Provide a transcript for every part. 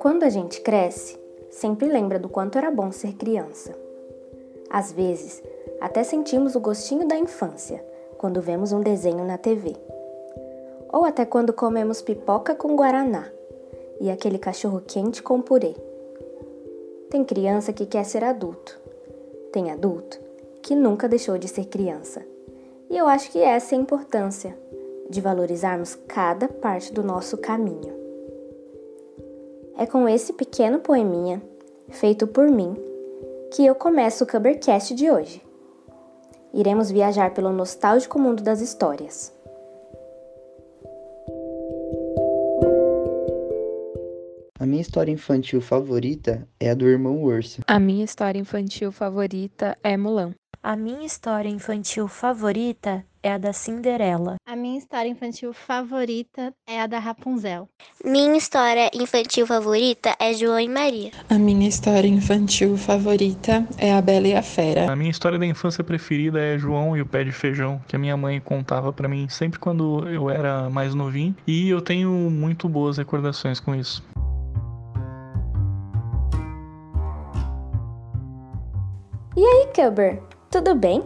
Quando a gente cresce, sempre lembra do quanto era bom ser criança. Às vezes, até sentimos o gostinho da infância quando vemos um desenho na TV. Ou até quando comemos pipoca com guaraná e aquele cachorro quente com purê. Tem criança que quer ser adulto. Tem adulto que nunca deixou de ser criança. E eu acho que essa é a importância de valorizarmos cada parte do nosso caminho. É com esse pequeno poeminha, feito por mim, que eu começo o Covercast de hoje. Iremos viajar pelo nostálgico mundo das histórias. A minha história infantil favorita é a do irmão urso. A minha história infantil favorita é Mulan. A minha história infantil favorita é a da Cinderela. A minha história infantil favorita é a da Rapunzel. Minha história infantil favorita é João e Maria. A minha história infantil favorita é a Bela e a Fera. A minha história da infância preferida é João e o pé de feijão, que a minha mãe contava para mim sempre quando eu era mais novinho, e eu tenho muito boas recordações com isso. E aí, Cubber? Tudo bem?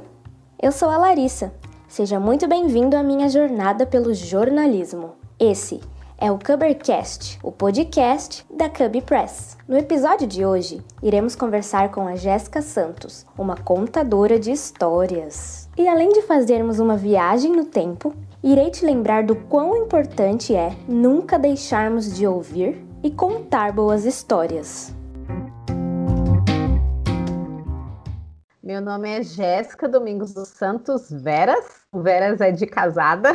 Eu sou a Larissa. Seja muito bem-vindo à minha jornada pelo jornalismo. Esse é o Cubbercast, o podcast da Cub Press. No episódio de hoje, iremos conversar com a Jéssica Santos, uma contadora de histórias. E além de fazermos uma viagem no tempo, irei te lembrar do quão importante é nunca deixarmos de ouvir e contar boas histórias. Meu nome é Jéssica Domingos dos Santos Veras. O Veras é de casada.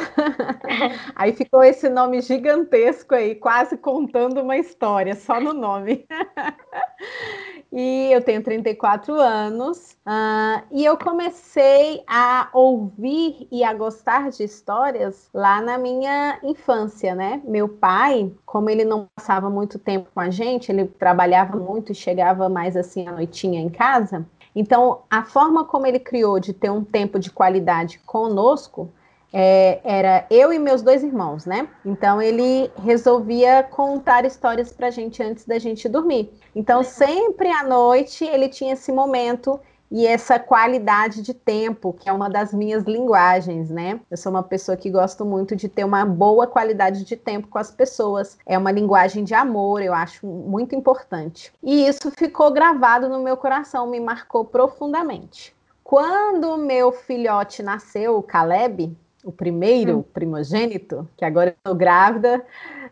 aí ficou esse nome gigantesco aí, quase contando uma história, só no nome. e eu tenho 34 anos. Uh, e eu comecei a ouvir e a gostar de histórias lá na minha infância, né? Meu pai, como ele não passava muito tempo com a gente, ele trabalhava muito e chegava mais assim à noitinha em casa. Então, a forma como ele criou de ter um tempo de qualidade conosco é, era eu e meus dois irmãos, né? Então, ele resolvia contar histórias para a gente antes da gente dormir. Então, sempre à noite, ele tinha esse momento e essa qualidade de tempo, que é uma das minhas linguagens, né? Eu sou uma pessoa que gosto muito de ter uma boa qualidade de tempo com as pessoas. É uma linguagem de amor, eu acho muito importante. E isso ficou gravado no meu coração, me marcou profundamente. Quando meu filhote nasceu, o Caleb, o primeiro hum. primogênito, que agora eu estou grávida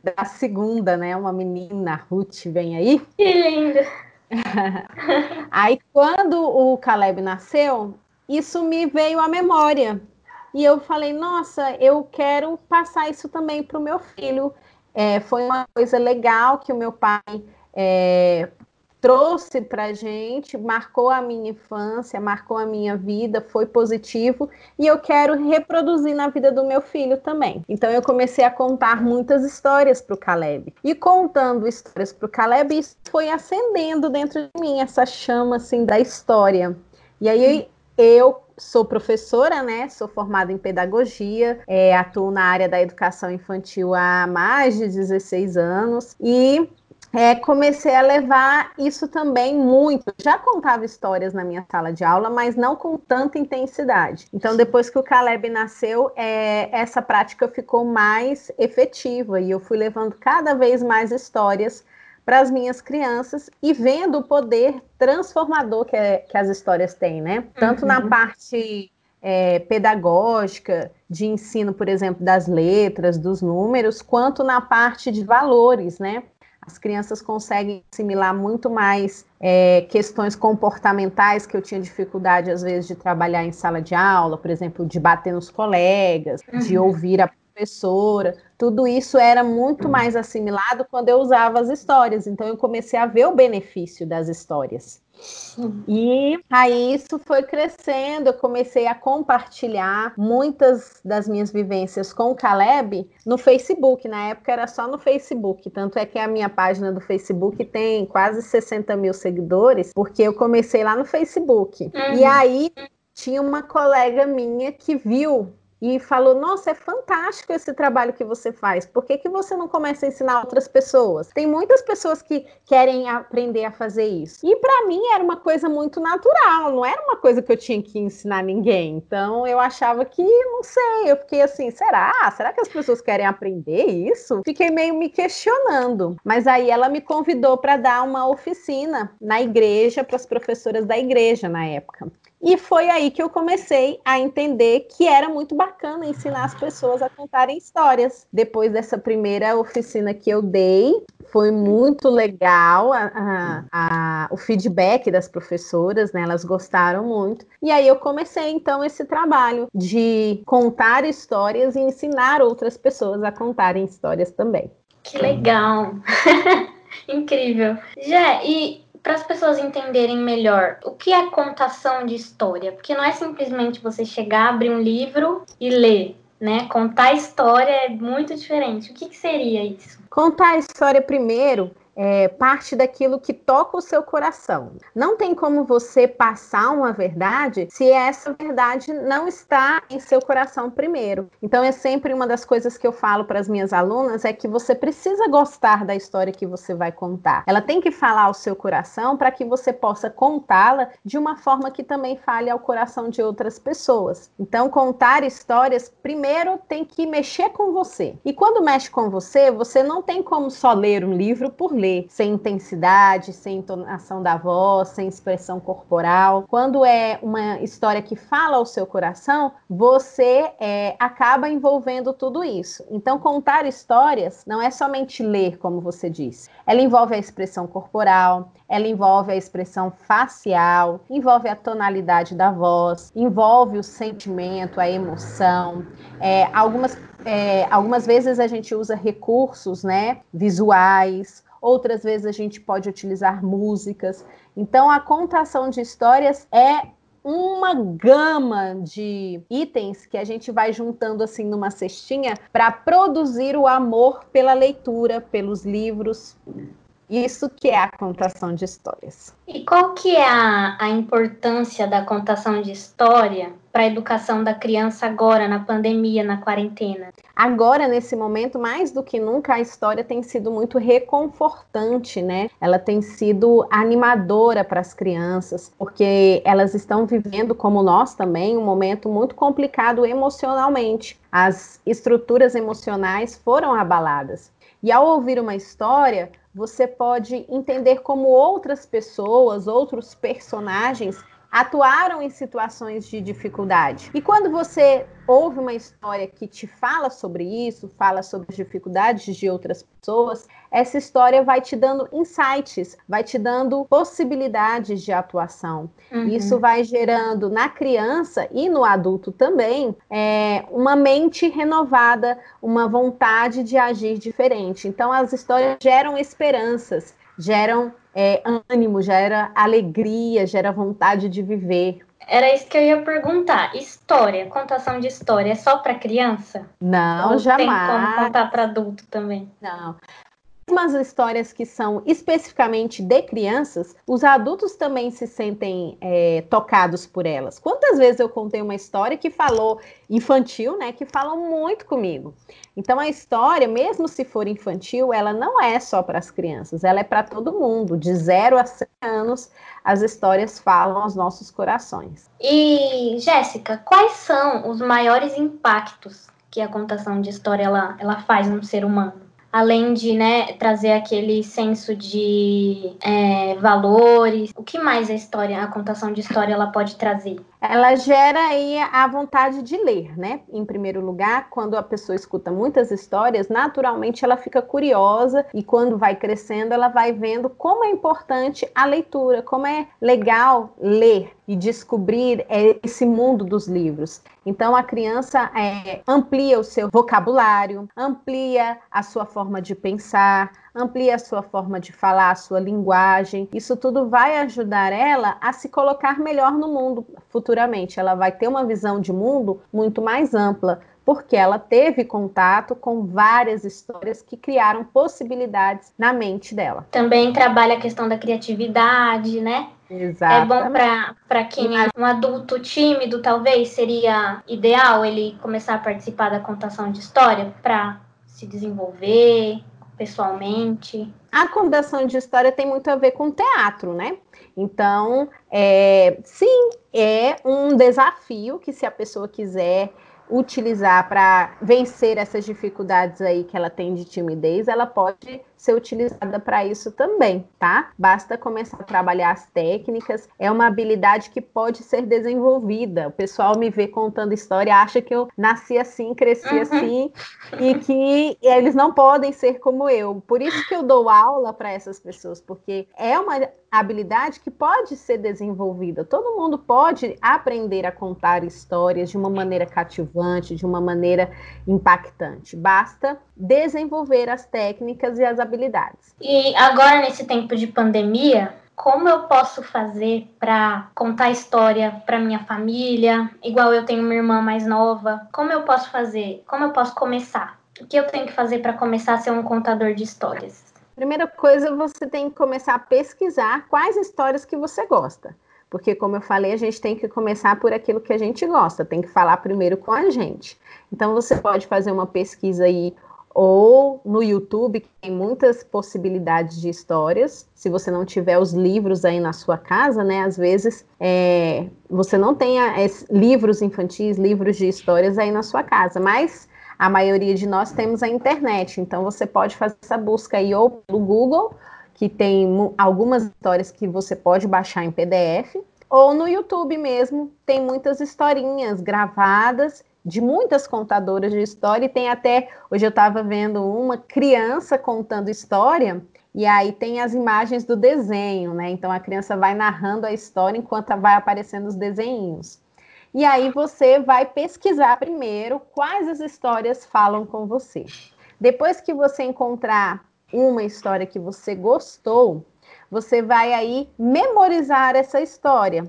da segunda, né? Uma menina, Ruth, vem aí. Que linda! Aí, quando o Caleb nasceu, isso me veio à memória. E eu falei, nossa, eu quero passar isso também para o meu filho. É, foi uma coisa legal que o meu pai é, trouxe para gente, marcou a minha infância, marcou a minha vida, foi positivo e eu quero reproduzir na vida do meu filho também. Então eu comecei a contar muitas histórias para o Caleb e contando histórias para o Caleb, isso foi acendendo dentro de mim essa chama assim da história. E aí eu sou professora, né? Sou formada em pedagogia, é, atuo na área da educação infantil há mais de 16 anos e é, comecei a levar isso também muito. Já contava histórias na minha sala de aula, mas não com tanta intensidade. Então, depois que o Caleb nasceu, é, essa prática ficou mais efetiva e eu fui levando cada vez mais histórias para as minhas crianças e vendo o poder transformador que, é, que as histórias têm, né? Tanto uhum. na parte é, pedagógica, de ensino, por exemplo, das letras, dos números, quanto na parte de valores, né? As crianças conseguem assimilar muito mais é, questões comportamentais que eu tinha dificuldade, às vezes, de trabalhar em sala de aula, por exemplo, de bater nos colegas, uhum. de ouvir a professora. Tudo isso era muito mais assimilado quando eu usava as histórias. Então, eu comecei a ver o benefício das histórias. E aí isso foi crescendo, eu comecei a compartilhar muitas das minhas vivências com o Caleb no Facebook. Na época era só no Facebook, tanto é que a minha página do Facebook tem quase 60 mil seguidores, porque eu comecei lá no Facebook. Uhum. E aí tinha uma colega minha que viu e falou: Nossa, é fantástico esse trabalho que você faz. Por que, que você não começa a ensinar outras pessoas? Tem muitas pessoas que querem aprender a fazer isso. E para mim era uma coisa muito natural, não era uma coisa que eu tinha que ensinar ninguém. Então eu achava que, não sei, eu fiquei assim: será? Será que as pessoas querem aprender isso? Fiquei meio me questionando. Mas aí ela me convidou para dar uma oficina na igreja para as professoras da igreja na época. E foi aí que eu comecei a entender que era muito bacana ensinar as pessoas a contarem histórias. Depois dessa primeira oficina que eu dei, foi muito legal a, a, a, o feedback das professoras, né? Elas gostaram muito. E aí eu comecei então esse trabalho de contar histórias e ensinar outras pessoas a contarem histórias também. Que legal! Incrível. Já, e para as pessoas entenderem melhor o que é contação de história, porque não é simplesmente você chegar, abrir um livro e ler, né? Contar história é muito diferente. O que, que seria isso? Contar a história primeiro é, parte daquilo que toca o seu coração. Não tem como você passar uma verdade se essa verdade não está em seu coração primeiro. Então é sempre uma das coisas que eu falo para as minhas alunas é que você precisa gostar da história que você vai contar. Ela tem que falar ao seu coração para que você possa contá-la de uma forma que também fale ao coração de outras pessoas. Então contar histórias primeiro tem que mexer com você. E quando mexe com você, você não tem como só ler um livro por ler ler sem intensidade, sem entonação da voz, sem expressão corporal. Quando é uma história que fala ao seu coração, você é, acaba envolvendo tudo isso. Então, contar histórias não é somente ler, como você disse. Ela envolve a expressão corporal, ela envolve a expressão facial, envolve a tonalidade da voz, envolve o sentimento, a emoção. É, algumas, é, algumas vezes a gente usa recursos né, visuais, outras vezes a gente pode utilizar músicas. Então, a contação de histórias é uma gama de itens que a gente vai juntando assim numa cestinha para produzir o amor pela leitura, pelos livros, isso que é a contação de histórias. E qual que é a, a importância da contação de história para a educação da criança agora, na pandemia, na quarentena? Agora, nesse momento, mais do que nunca, a história tem sido muito reconfortante, né? Ela tem sido animadora para as crianças, porque elas estão vivendo, como nós também, um momento muito complicado emocionalmente. As estruturas emocionais foram abaladas. E ao ouvir uma história, você pode entender como outras pessoas, outros personagens atuaram em situações de dificuldade. E quando você ouve uma história que te fala sobre isso, fala sobre as dificuldades de outras pessoas, essa história vai te dando insights, vai te dando possibilidades de atuação. Uhum. Isso vai gerando na criança e no adulto também é, uma mente renovada, uma vontade de agir diferente. Então, as histórias geram esperanças, geram é, ânimo, gera alegria, gera vontade de viver. Era isso que eu ia perguntar. História, contação de história, é só para criança? Não, Ou jamais. Tem como contar para adulto também? Não umas histórias que são especificamente de crianças, os adultos também se sentem é, tocados por elas. Quantas vezes eu contei uma história que falou infantil, né? Que falam muito comigo. Então a história, mesmo se for infantil, ela não é só para as crianças, ela é para todo mundo. De 0 a 100 anos, as histórias falam aos nossos corações. E Jéssica, quais são os maiores impactos que a contação de história ela, ela faz no ser humano? Além de né, trazer aquele senso de é, valores, o que mais a história, a contação de história, ela pode trazer? Ela gera aí a vontade de ler, né? Em primeiro lugar, quando a pessoa escuta muitas histórias, naturalmente ela fica curiosa e quando vai crescendo, ela vai vendo como é importante a leitura, como é legal ler e descobrir é, esse mundo dos livros. Então a criança é, amplia o seu vocabulário, amplia a sua forma de pensar, amplia a sua forma de falar, a sua linguagem. Isso tudo vai ajudar ela a se colocar melhor no mundo futuramente. Ela vai ter uma visão de mundo muito mais ampla, porque ela teve contato com várias histórias que criaram possibilidades na mente dela. Também trabalha a questão da criatividade, né? Exatamente. É bom para quem é um adulto tímido, talvez seria ideal ele começar a participar da contação de história para se desenvolver pessoalmente. A contação de história tem muito a ver com teatro, né? Então, é, sim, é um desafio que se a pessoa quiser utilizar para vencer essas dificuldades aí que ela tem de timidez, ela pode ser utilizada para isso também, tá? Basta começar a trabalhar as técnicas. É uma habilidade que pode ser desenvolvida. O pessoal me vê contando história, acha que eu nasci assim, cresci uhum. assim e que eles não podem ser como eu. Por isso que eu dou aula para essas pessoas, porque é uma habilidade que pode ser desenvolvida. Todo mundo pode aprender a contar histórias de uma maneira cativante, de uma maneira impactante. Basta desenvolver as técnicas e as habilidades. E agora, nesse tempo de pandemia, como eu posso fazer para contar história para minha família? Igual eu tenho uma irmã mais nova. Como eu posso fazer? Como eu posso começar? O que eu tenho que fazer para começar a ser um contador de histórias? Primeira coisa, você tem que começar a pesquisar quais histórias que você gosta. Porque, como eu falei, a gente tem que começar por aquilo que a gente gosta, tem que falar primeiro com a gente. Então, você pode fazer uma pesquisa aí ou no YouTube, que tem muitas possibilidades de histórias. Se você não tiver os livros aí na sua casa, né? Às vezes é, você não tem livros infantis, livros de histórias aí na sua casa, mas a maioria de nós temos a internet, então você pode fazer essa busca aí ou pelo Google, que tem algumas histórias que você pode baixar em PDF, ou no YouTube mesmo, tem muitas historinhas gravadas de muitas contadoras de história, e tem até, hoje eu estava vendo uma criança contando história, e aí tem as imagens do desenho, né? Então a criança vai narrando a história enquanto vai aparecendo os desenhos. E aí você vai pesquisar primeiro quais as histórias falam com você. Depois que você encontrar uma história que você gostou, você vai aí memorizar essa história.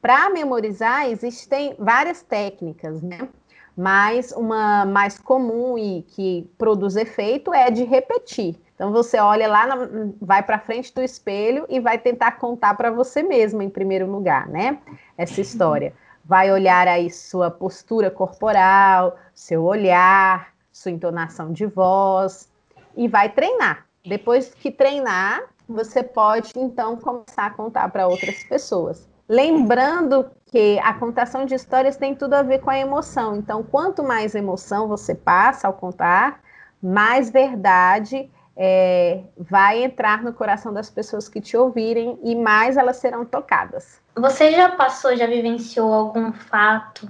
Para memorizar, existem várias técnicas, né? Mas uma mais comum e que produz efeito é de repetir. Então você olha lá, na, vai para frente do espelho e vai tentar contar para você mesmo em primeiro lugar, né? Essa história. Vai olhar aí sua postura corporal, seu olhar, sua entonação de voz e vai treinar. Depois que treinar, você pode então começar a contar para outras pessoas. Lembrando que a contação de histórias tem tudo a ver com a emoção. Então, quanto mais emoção você passa ao contar, mais verdade é, vai entrar no coração das pessoas que te ouvirem e mais elas serão tocadas. Você já passou, já vivenciou algum fato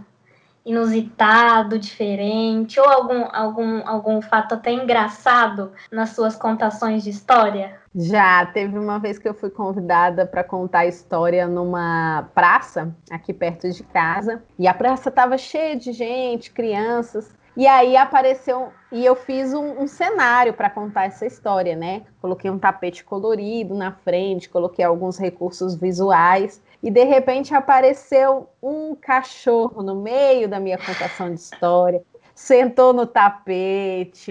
inusitado, diferente, ou algum, algum, algum fato até engraçado nas suas contações de história? Já, teve uma vez que eu fui convidada para contar história numa praça aqui perto de casa, e a praça estava cheia de gente, crianças, e aí apareceu, e eu fiz um, um cenário para contar essa história, né? Coloquei um tapete colorido na frente, coloquei alguns recursos visuais, e de repente apareceu um cachorro no meio da minha contação de história, sentou no tapete.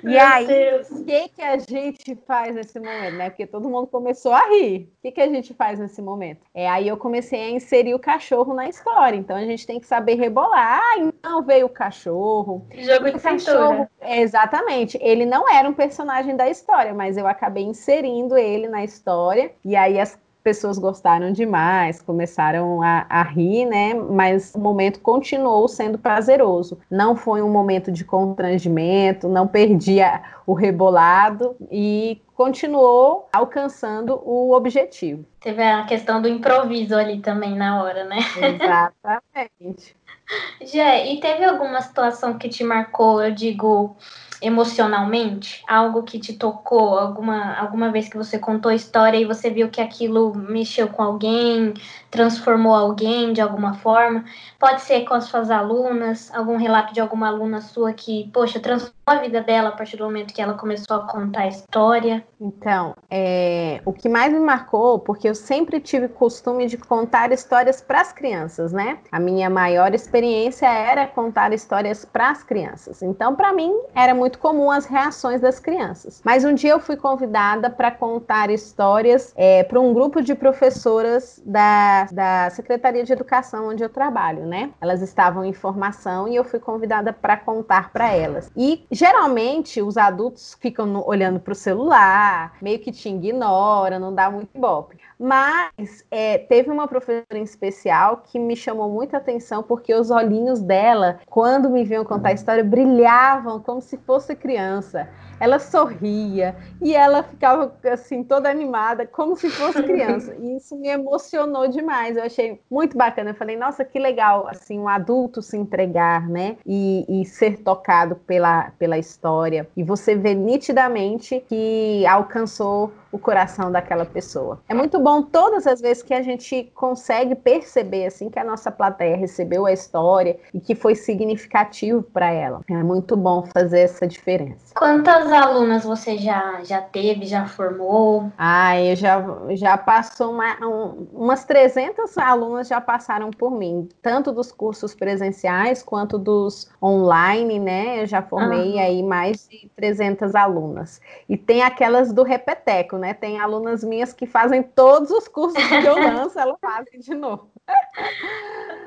Meu e aí, o que, que a gente faz nesse momento, né? Porque todo mundo começou a rir. O que, que a gente faz nesse momento? É aí eu comecei a inserir o cachorro na história. Então a gente tem que saber rebolar. Ah, então veio o cachorro. Jogo de cachorro. Exatamente. Ele não era um personagem da história, mas eu acabei inserindo ele na história. E aí as pessoas gostaram demais, começaram a, a, rir, né? Mas o momento continuou sendo prazeroso. Não foi um momento de constrangimento, não perdia o rebolado e continuou alcançando o objetivo. Teve a questão do improviso ali também na hora, né? Exatamente. Jé, e teve alguma situação que te marcou, eu digo, emocionalmente? Algo que te tocou? Alguma, alguma vez que você contou a história e você viu que aquilo mexeu com alguém, transformou alguém de alguma forma? Pode ser com as suas alunas, algum relato de alguma aluna sua que, poxa, transformou a vida dela a partir do momento que ela começou a contar a história? Então, é, o que mais me marcou, porque eu sempre tive costume de contar histórias para as crianças, né? A minha maior experiência era contar histórias para as crianças. Então, para mim, era muito comum as reações das crianças. Mas um dia eu fui convidada para contar histórias é, para um grupo de professoras da, da Secretaria de Educação onde eu trabalho, né? Elas estavam em formação e eu fui convidada para contar para elas. E geralmente os adultos ficam no, olhando para o celular, meio que te ignora, não dá muito ibope. Mas é, teve uma professora em especial que me chamou muita atenção porque os olhinhos dela, quando me viam contar a história, brilhavam como se fosse criança. Ela sorria e ela ficava assim toda animada, como se fosse criança. E isso me emocionou demais. Eu achei muito bacana. Eu falei, nossa, que legal, assim, um adulto se entregar, né? E, e ser tocado pela, pela história. E você vê nitidamente que alcançou o coração daquela pessoa. É muito bom todas as vezes que a gente consegue perceber assim que a nossa plateia recebeu a história e que foi significativo para ela. É muito bom fazer essa diferença. Quantas alunas você já já teve, já formou? Ah, eu já já passou uma, um, umas 300 alunas já passaram por mim, tanto dos cursos presenciais quanto dos online, né? Eu já formei uhum. aí mais de 300 alunas. E tem aquelas do repeteco, né? Tem alunas minhas que fazem todos os cursos que eu lanço, elas fazem de novo.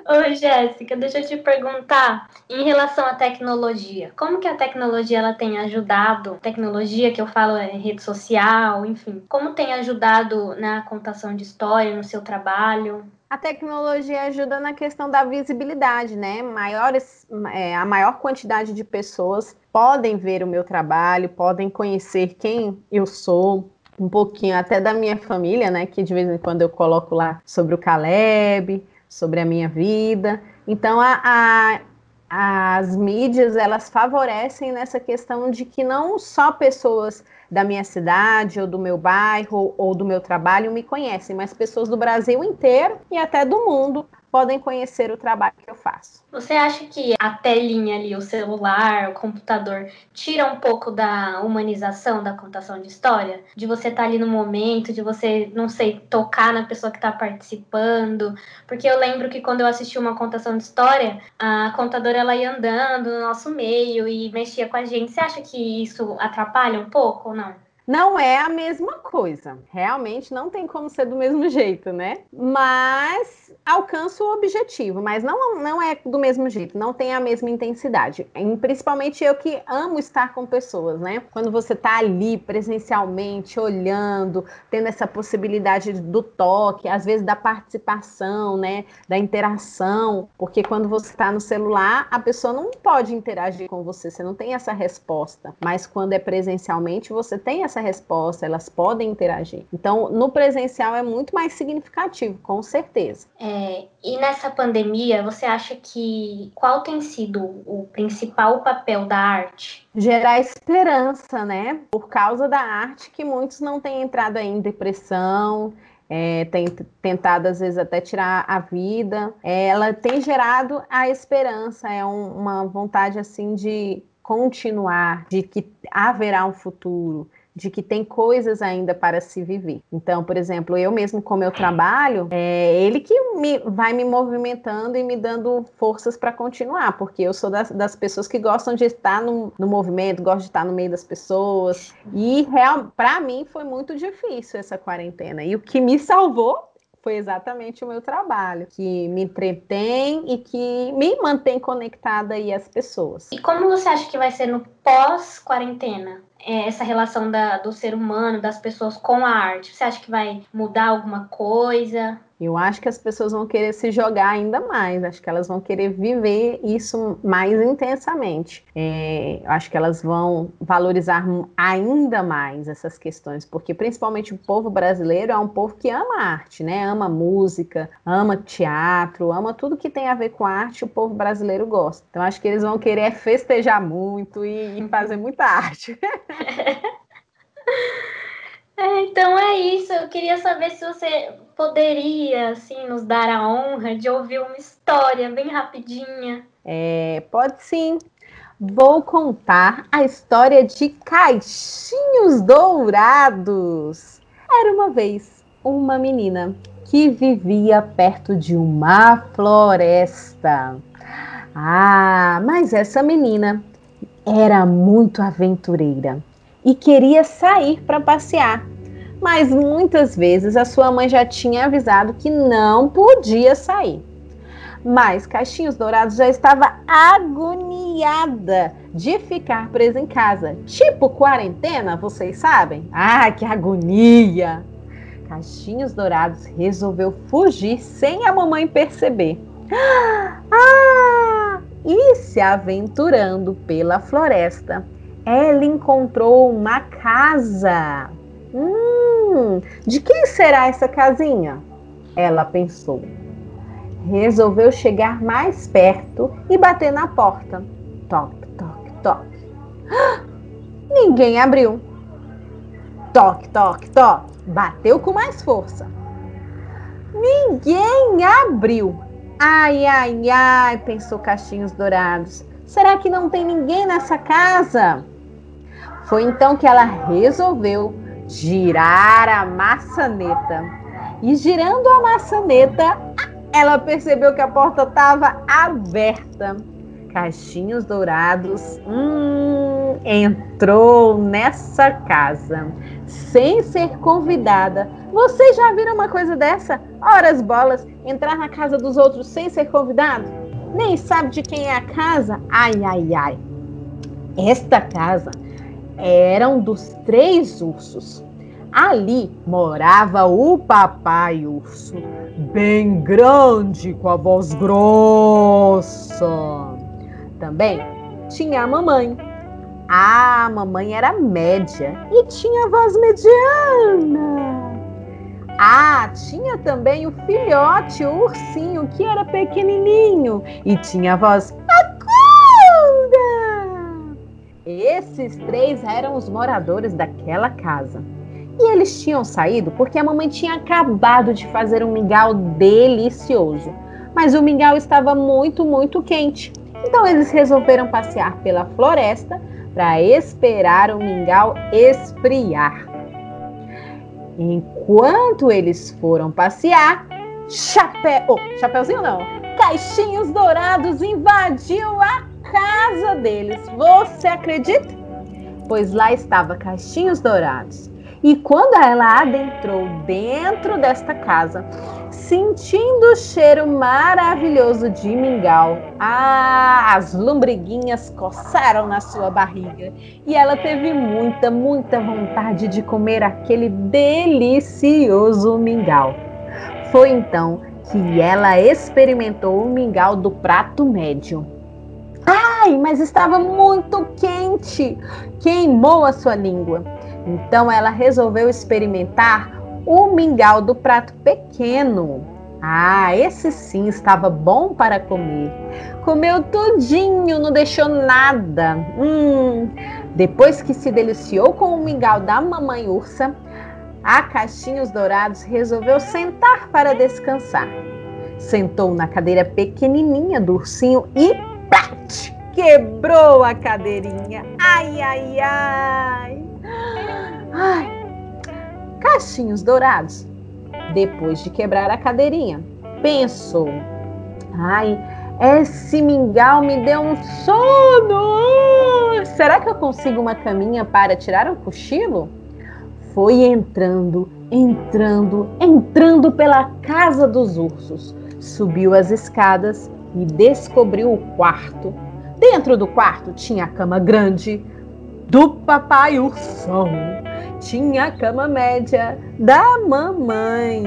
Oi, Jéssica, deixa eu te perguntar em relação à tecnologia. Como que a tecnologia ela tem ajudado? Tecnologia que eu falo é rede social, enfim. Como tem ajudado na contação de história, no seu trabalho? A tecnologia ajuda na questão da visibilidade, né? Maiores, é, a maior quantidade de pessoas podem ver o meu trabalho, podem conhecer quem eu sou, um pouquinho até da minha família, né? Que de vez em quando eu coloco lá sobre o Caleb, sobre a minha vida. Então a, a, as mídias elas favorecem nessa questão de que não só pessoas da minha cidade ou do meu bairro ou do meu trabalho me conhecem, mas pessoas do Brasil inteiro e até do mundo podem conhecer o trabalho que eu faço. Você acha que a telinha ali, o celular, o computador, tira um pouco da humanização da contação de história? De você estar tá ali no momento, de você, não sei, tocar na pessoa que está participando? Porque eu lembro que quando eu assisti uma contação de história, a contadora ela ia andando no nosso meio e mexia com a gente. Você acha que isso atrapalha um pouco ou não? Não é a mesma coisa. Realmente não tem como ser do mesmo jeito, né? Mas alcança o objetivo, mas não, não é do mesmo jeito, não tem a mesma intensidade. Principalmente eu que amo estar com pessoas, né? Quando você tá ali presencialmente, olhando, tendo essa possibilidade do toque, às vezes da participação, né? Da interação, porque quando você está no celular, a pessoa não pode interagir com você, você não tem essa resposta. Mas quando é presencialmente, você tem essa resposta, elas podem interagir. Então, no presencial é muito mais significativo, com certeza. É, e nessa pandemia, você acha que qual tem sido o principal papel da arte? Gerar esperança, né? Por causa da arte que muitos não têm entrado aí em depressão, é, tem tentado às vezes até tirar a vida. É, ela tem gerado a esperança, é um, uma vontade assim de continuar, de que haverá um futuro, de que tem coisas ainda para se viver. Então, por exemplo, eu mesmo com meu trabalho, é ele que me, vai me movimentando e me dando forças para continuar, porque eu sou das, das, pessoas que gostam de estar no, no movimento, gosto de estar no meio das pessoas. E para mim foi muito difícil essa quarentena. E o que me salvou foi exatamente o meu trabalho, que me entretém e que me mantém conectada aí às pessoas. E como você acha que vai ser no pós-quarentena? É, essa relação da, do ser humano, das pessoas com a arte? Você acha que vai mudar alguma coisa? Eu acho que as pessoas vão querer se jogar ainda mais, acho que elas vão querer viver isso mais intensamente. É, acho que elas vão valorizar ainda mais essas questões, porque principalmente o povo brasileiro é um povo que ama arte, né? Ama música, ama teatro, ama tudo que tem a ver com arte, o povo brasileiro gosta. Então acho que eles vão querer festejar muito e, e fazer muita arte. É, então é isso. Eu queria saber se você poderia, assim, nos dar a honra de ouvir uma história bem rapidinha. É, pode sim. Vou contar a história de Caixinhos Dourados. Era uma vez uma menina que vivia perto de uma floresta. Ah, mas essa menina era muito aventureira e queria sair para passear. Mas muitas vezes a sua mãe já tinha avisado que não podia sair. Mas Caixinhos Dourados já estava agoniada de ficar presa em casa. Tipo quarentena, vocês sabem? Ah, que agonia! Caixinhos Dourados resolveu fugir sem a mamãe perceber. Ah! E se aventurando pela floresta, ela encontrou uma casa. Hum, de quem será essa casinha? Ela pensou resolveu chegar mais perto e bater na porta. Toque, toque, toque. Ninguém abriu. Toque, toque, toque. Bateu com mais força. Ninguém abriu. Ai, ai, ai, pensou Caixinhos Dourados. Será que não tem ninguém nessa casa? Foi então que ela resolveu girar a maçaneta. E girando a maçaneta, ela percebeu que a porta estava aberta. Caixinhos Dourados hum, entrou nessa casa sem ser convidada. Vocês já viram uma coisa dessa? Horas bolas, entrar na casa dos outros sem ser convidado? Nem sabe de quem é a casa? Ai, ai, ai. Esta casa era um dos três ursos. Ali morava o papai urso, bem grande, com a voz grossa. Também tinha a mamãe. A mamãe era média e tinha voz mediana. Ah, tinha também o filhote, o ursinho, que era pequenininho e tinha voz. Esses três eram os moradores daquela casa. E eles tinham saído porque a mamãe tinha acabado de fazer um mingau delicioso. Mas o mingau estava muito, muito quente. Então eles resolveram passear pela floresta para esperar o mingau esfriar. Enquanto eles foram passear, chapéu, oh, chapéuzinho não, caixinhos dourados invadiu a casa deles. Você acredita? Pois lá estava caixinhos dourados e quando ela adentrou dentro desta casa, sentindo o cheiro maravilhoso de mingau, ah, as lombriguinhas coçaram na sua barriga e ela teve muita, muita vontade de comer aquele delicioso mingau. Foi então que ela experimentou o mingau do prato médio. Ai, mas estava muito quente! Queimou a sua língua. Então ela resolveu experimentar o mingau do prato pequeno. Ah, esse sim estava bom para comer. Comeu tudinho, não deixou nada. Hum. Depois que se deliciou com o mingau da mamãe ursa, a Caixinhos Dourados resolveu sentar para descansar. Sentou na cadeira pequenininha do ursinho e plat, quebrou a cadeirinha. Ai, ai, ai. Ai, cachinhos dourados. Depois de quebrar a cadeirinha, pensou: Ai, esse mingau me deu um sono. Será que eu consigo uma caminha para tirar um cochilo? Foi entrando, entrando, entrando pela casa dos ursos. Subiu as escadas e descobriu o quarto. Dentro do quarto tinha a cama grande, do papai ursão. Tinha a cama média da mamãe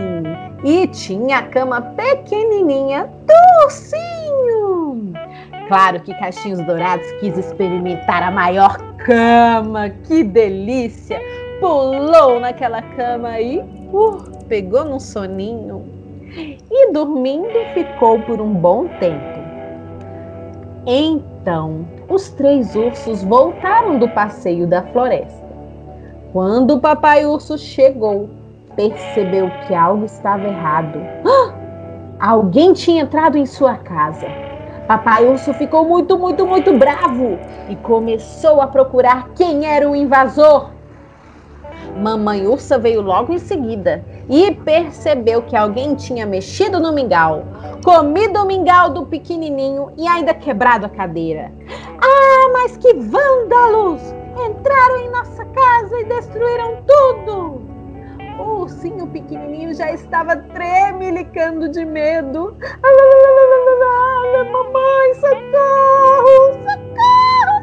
e tinha a cama pequenininha do ursinho. Claro que Caixinhos Dourados quis experimentar a maior cama. Que delícia! Pulou naquela cama e uh, pegou num soninho. E dormindo ficou por um bom tempo. Então, os três ursos voltaram do passeio da floresta. Quando o papai urso chegou, percebeu que algo estava errado. Ah! Alguém tinha entrado em sua casa. Papai urso ficou muito, muito, muito bravo e começou a procurar quem era o invasor. Mamãe ursa veio logo em seguida e percebeu que alguém tinha mexido no mingau. Comido o mingau do pequenininho e ainda quebrado a cadeira. Ah, mas que vândalos! Entraram em nossa casa e destruíram tudo! O ursinho pequenininho já estava tremelicando de medo. Ah, mamãe, socorro! Socorro,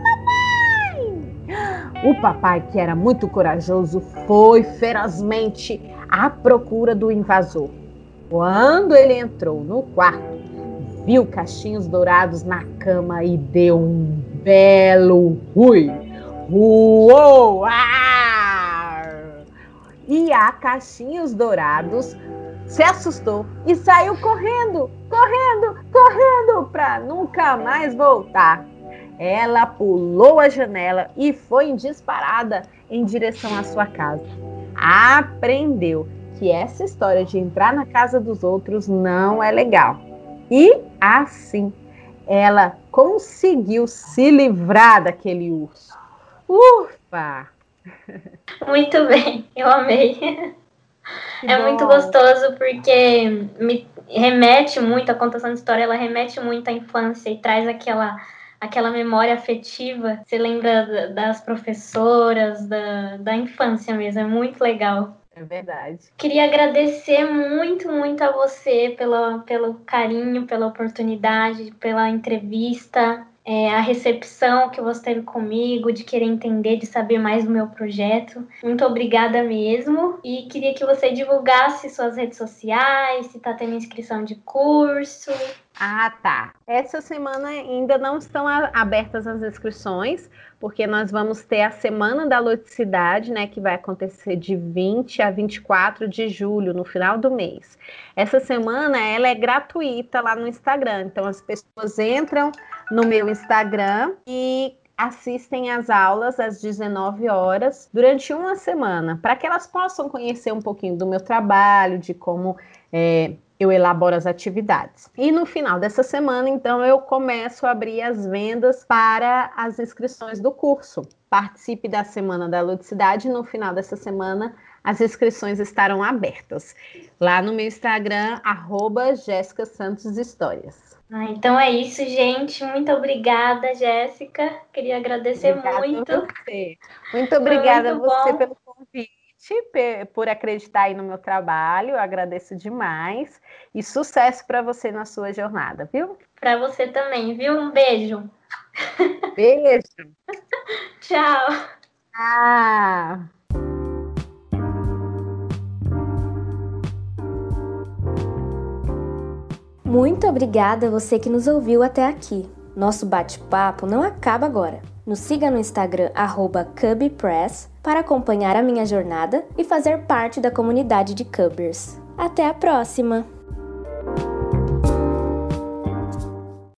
mamãe! O papai, que era muito corajoso, foi ferozmente à procura do invasor. Quando ele entrou no quarto, viu cachinhos dourados na cama e deu um belo ui. Uou! Ah! E a cachinhos dourados se assustou e saiu correndo, correndo, correndo para nunca mais voltar. Ela pulou a janela e foi em disparada em direção à sua casa. Aprendeu que essa história de entrar na casa dos outros não é legal. E assim, ela conseguiu se livrar daquele urso. Ufa! Muito bem, eu amei. Que é bom. muito gostoso porque me remete muito, a contação de história, ela remete muito à infância e traz aquela aquela memória afetiva. Você lembra das professoras, da, da infância mesmo, é muito legal. É verdade. Queria agradecer muito, muito a você pela, pelo carinho, pela oportunidade, pela entrevista, é, a recepção que você teve comigo, de querer entender, de saber mais do meu projeto. Muito obrigada mesmo. E queria que você divulgasse suas redes sociais, se está tendo inscrição de curso. Ah, tá. Essa semana ainda não estão abertas as inscrições, porque nós vamos ter a Semana da Loticidade, né, que vai acontecer de 20 a 24 de julho, no final do mês. Essa semana ela é gratuita lá no Instagram, então as pessoas entram no meu Instagram e assistem às aulas às 19 horas durante uma semana, para que elas possam conhecer um pouquinho do meu trabalho, de como é, eu elaboro as atividades. E no final dessa semana, então, eu começo a abrir as vendas para as inscrições do curso. Participe da Semana da Ludicidade. No final dessa semana, as inscrições estarão abertas. Lá no meu Instagram, arroba Jéssica Santos Histórias. Ah, então é isso, gente. Muito obrigada, Jéssica. Queria agradecer obrigada muito. Você. Muito obrigada muito a você bom. pelo convite por acreditar aí no meu trabalho. Eu agradeço demais. E sucesso para você na sua jornada, viu? Para você também, viu? Um beijo. Beijo. Tchau. Ah. Muito obrigada a você que nos ouviu até aqui. Nosso bate-papo não acaba agora. Nos siga no Instagram @cubpress para acompanhar a minha jornada e fazer parte da comunidade de Cubbers. Até a próxima!